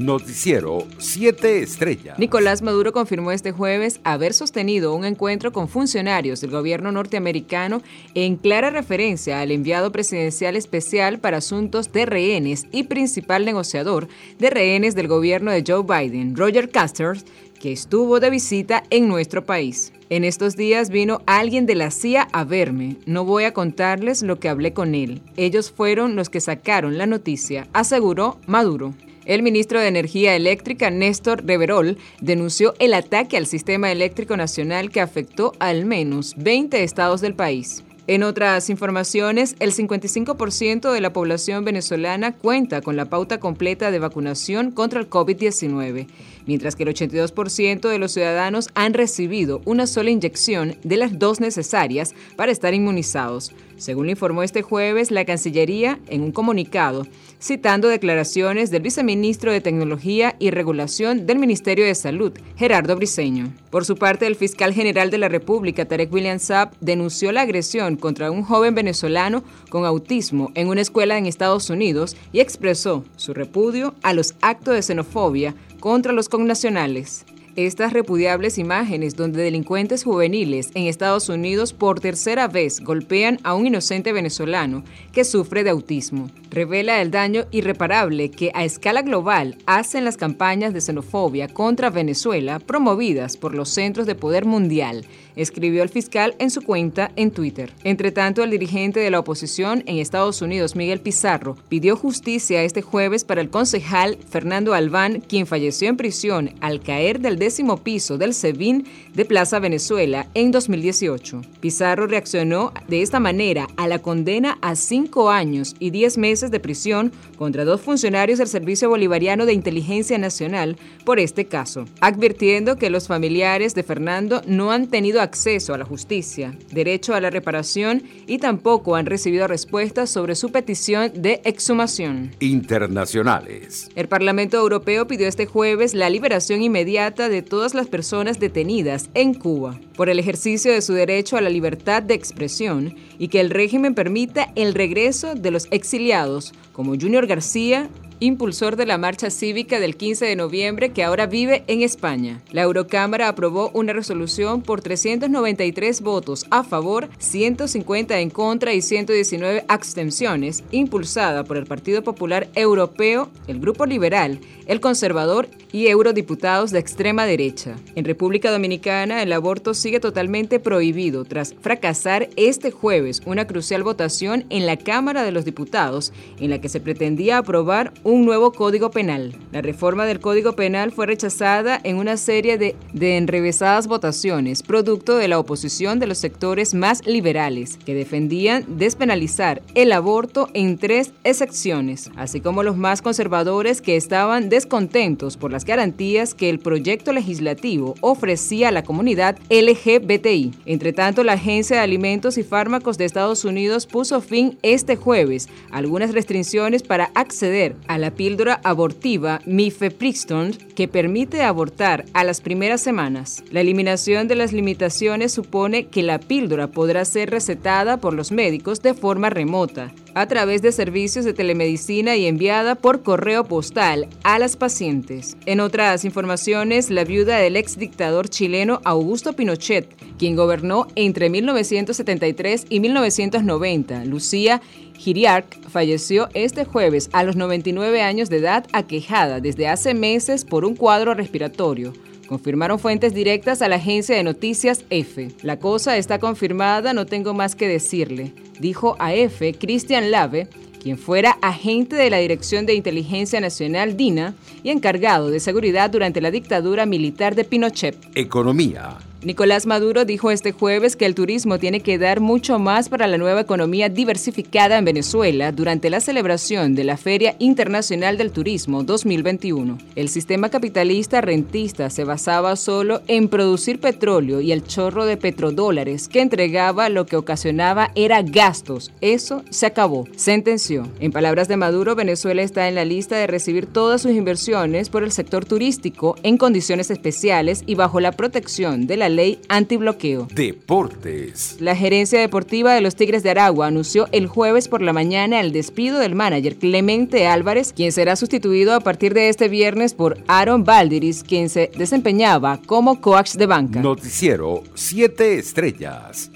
Noticiero 7 Estrellas. Nicolás Maduro confirmó este jueves haber sostenido un encuentro con funcionarios del gobierno norteamericano en clara referencia al enviado presidencial especial para asuntos de rehenes y principal negociador de rehenes del gobierno de Joe Biden, Roger Casters, que estuvo de visita en nuestro país. En estos días vino alguien de la CIA a verme. No voy a contarles lo que hablé con él. Ellos fueron los que sacaron la noticia, aseguró Maduro. El ministro de Energía Eléctrica, Néstor Reverol, denunció el ataque al sistema eléctrico nacional que afectó al menos 20 estados del país. En otras informaciones, el 55% de la población venezolana cuenta con la pauta completa de vacunación contra el COVID-19, mientras que el 82% de los ciudadanos han recibido una sola inyección de las dos necesarias para estar inmunizados, según informó este jueves la Cancillería en un comunicado, citando declaraciones del viceministro de Tecnología y Regulación del Ministerio de Salud, Gerardo Briceño. Por su parte, el fiscal general de la República, Tarek William Saab, denunció la agresión contra un joven venezolano con autismo en una escuela en Estados Unidos y expresó su repudio a los actos de xenofobia contra los connacionales. Estas repudiables imágenes donde delincuentes juveniles en Estados Unidos por tercera vez golpean a un inocente venezolano que sufre de autismo revela el daño irreparable que a escala global hacen las campañas de xenofobia contra Venezuela promovidas por los Centros de Poder Mundial, escribió el fiscal en su cuenta en Twitter. Entre tanto, el dirigente de la oposición en Estados Unidos, Miguel Pizarro, pidió justicia este jueves para el concejal Fernando Albán, quien falleció en prisión al caer del décimo piso del SEBIN de Plaza Venezuela en 2018. Pizarro reaccionó de esta manera a la condena a cinco años y diez meses de prisión contra dos funcionarios del Servicio Bolivariano de Inteligencia Nacional por este caso, advirtiendo que los familiares de Fernando no han tenido acceso a la justicia, derecho a la reparación y tampoco han recibido respuestas sobre su petición de exhumación. Internacionales. El Parlamento Europeo pidió este jueves la liberación inmediata de todas las personas detenidas en Cuba por el ejercicio de su derecho a la libertad de expresión y que el régimen permita el regreso de los exiliados como Junior García, impulsor de la marcha cívica del 15 de noviembre que ahora vive en España. La Eurocámara aprobó una resolución por 393 votos a favor, 150 en contra y 119 abstenciones, impulsada por el Partido Popular Europeo, el Grupo Liberal, el Conservador y eurodiputados de extrema derecha. En República Dominicana, el aborto sigue totalmente prohibido tras fracasar este jueves una crucial votación en la Cámara de los Diputados en la que se pretendía aprobar un nuevo código penal. La reforma del código penal fue rechazada en una serie de, de enrevesadas votaciones, producto de la oposición de los sectores más liberales, que defendían despenalizar el aborto en tres excepciones, así como los más conservadores que estaban descontentos por las garantías que el proyecto legislativo ofrecía a la comunidad LGBTI. Entre tanto, la Agencia de Alimentos y Fármacos de Estados Unidos puso fin este jueves a algunas restricciones para acceder a la píldora abortiva Mifepristone que permite abortar a las primeras semanas. La eliminación de las limitaciones supone que la píldora podrá ser recetada por los médicos de forma remota, a través de servicios de telemedicina y enviada por correo postal a las pacientes. En otras informaciones, la viuda del ex dictador chileno Augusto Pinochet, quien gobernó entre 1973 y 1990, Lucía Giriark, falleció este jueves a los 99 años de edad aquejada desde hace meses por un cuadro respiratorio confirmaron fuentes directas a la agencia de noticias EFE. La cosa está confirmada, no tengo más que decirle, dijo a EFE Christian Lave, quien fuera agente de la Dirección de Inteligencia Nacional DINA y encargado de seguridad durante la dictadura militar de Pinochet. Economía. Nicolás Maduro dijo este jueves que el turismo tiene que dar mucho más para la nueva economía diversificada en Venezuela durante la celebración de la Feria Internacional del Turismo 2021. El sistema capitalista rentista se basaba solo en producir petróleo y el chorro de petrodólares que entregaba lo que ocasionaba era gastos. Eso se acabó, sentenció. En palabras de Maduro, Venezuela está en la lista de recibir todas sus inversiones por el sector turístico en condiciones especiales y bajo la protección de la ley antibloqueo. Deportes. La gerencia deportiva de los Tigres de Aragua anunció el jueves por la mañana el despido del manager Clemente Álvarez, quien será sustituido a partir de este viernes por Aaron Valdiris, quien se desempeñaba como coach de banca. Noticiero 7 estrellas.